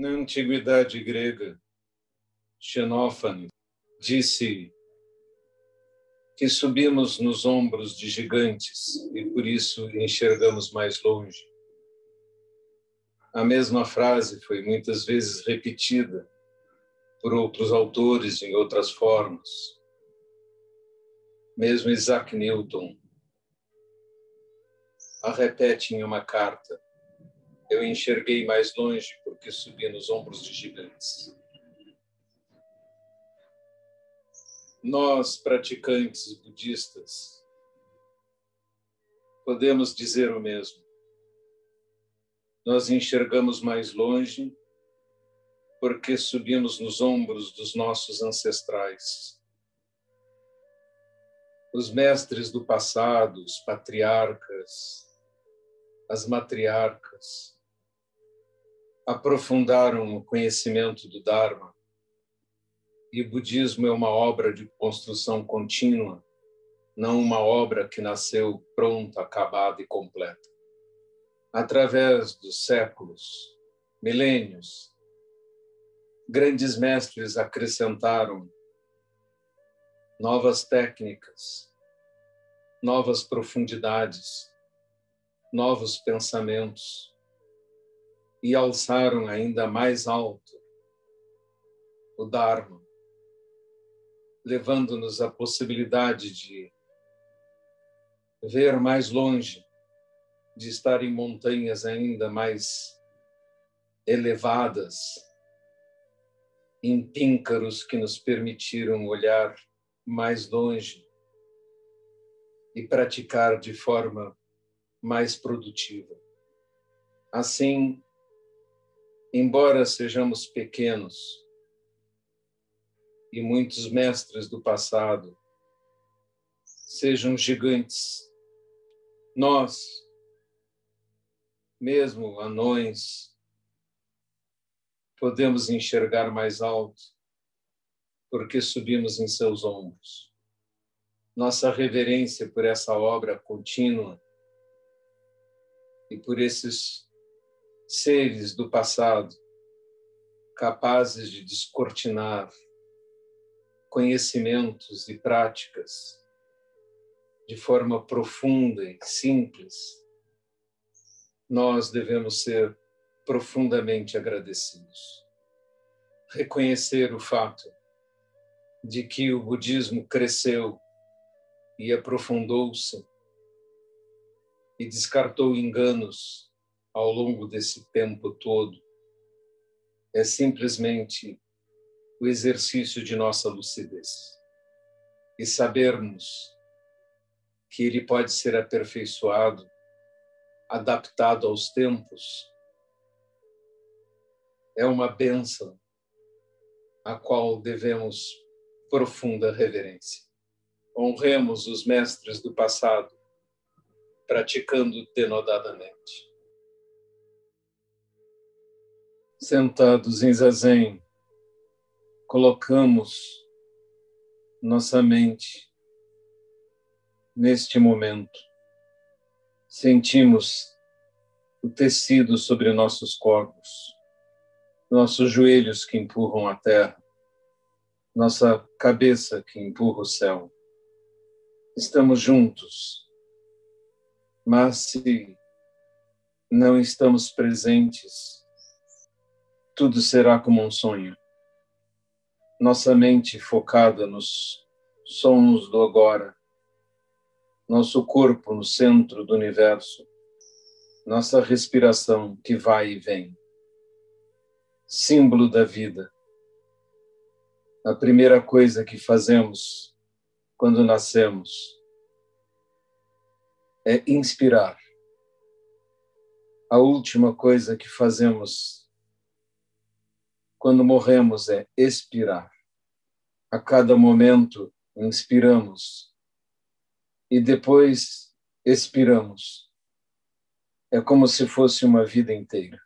Na antiguidade grega, Xenófane disse que subimos nos ombros de gigantes e por isso enxergamos mais longe. A mesma frase foi muitas vezes repetida por outros autores em outras formas. Mesmo Isaac Newton a repete em uma carta. Eu enxerguei mais longe porque subi nos ombros de gigantes. Nós, praticantes budistas, podemos dizer o mesmo. Nós enxergamos mais longe porque subimos nos ombros dos nossos ancestrais. Os mestres do passado, os patriarcas, as matriarcas, aprofundaram o conhecimento do Dharma e o budismo é uma obra de construção contínua, não uma obra que nasceu pronta, acabada e completa. Através dos séculos, milênios, grandes mestres acrescentaram novas técnicas, novas profundidades, novos pensamentos e alçaram ainda mais alto o Dharma levando-nos à possibilidade de ver mais longe, de estar em montanhas ainda mais elevadas, em píncaros que nos permitiram olhar mais longe e praticar de forma mais produtiva. Assim, embora sejamos pequenos, e muitos mestres do passado sejam gigantes. Nós, mesmo anões, podemos enxergar mais alto porque subimos em seus ombros. Nossa reverência por essa obra contínua e por esses seres do passado capazes de descortinar conhecimentos e práticas de forma profunda e simples, nós devemos ser profundamente agradecidos. Reconhecer o fato de que o budismo cresceu e aprofundou-se e descartou enganos ao longo desse tempo todo é simplesmente o exercício de nossa lucidez e sabermos que ele pode ser aperfeiçoado, adaptado aos tempos, é uma benção a qual devemos profunda reverência. Honremos os mestres do passado, praticando denodadamente. Sentados em zazen, colocamos nossa mente neste momento. Sentimos o tecido sobre nossos corpos, nossos joelhos que empurram a terra, nossa cabeça que empurra o céu. Estamos juntos, mas se não estamos presentes, tudo será como um sonho nossa mente focada nos sons do agora, nosso corpo no centro do universo, nossa respiração que vai e vem, símbolo da vida. A primeira coisa que fazemos quando nascemos é inspirar. A última coisa que fazemos quando morremos é expirar. A cada momento inspiramos e depois expiramos. É como se fosse uma vida inteira.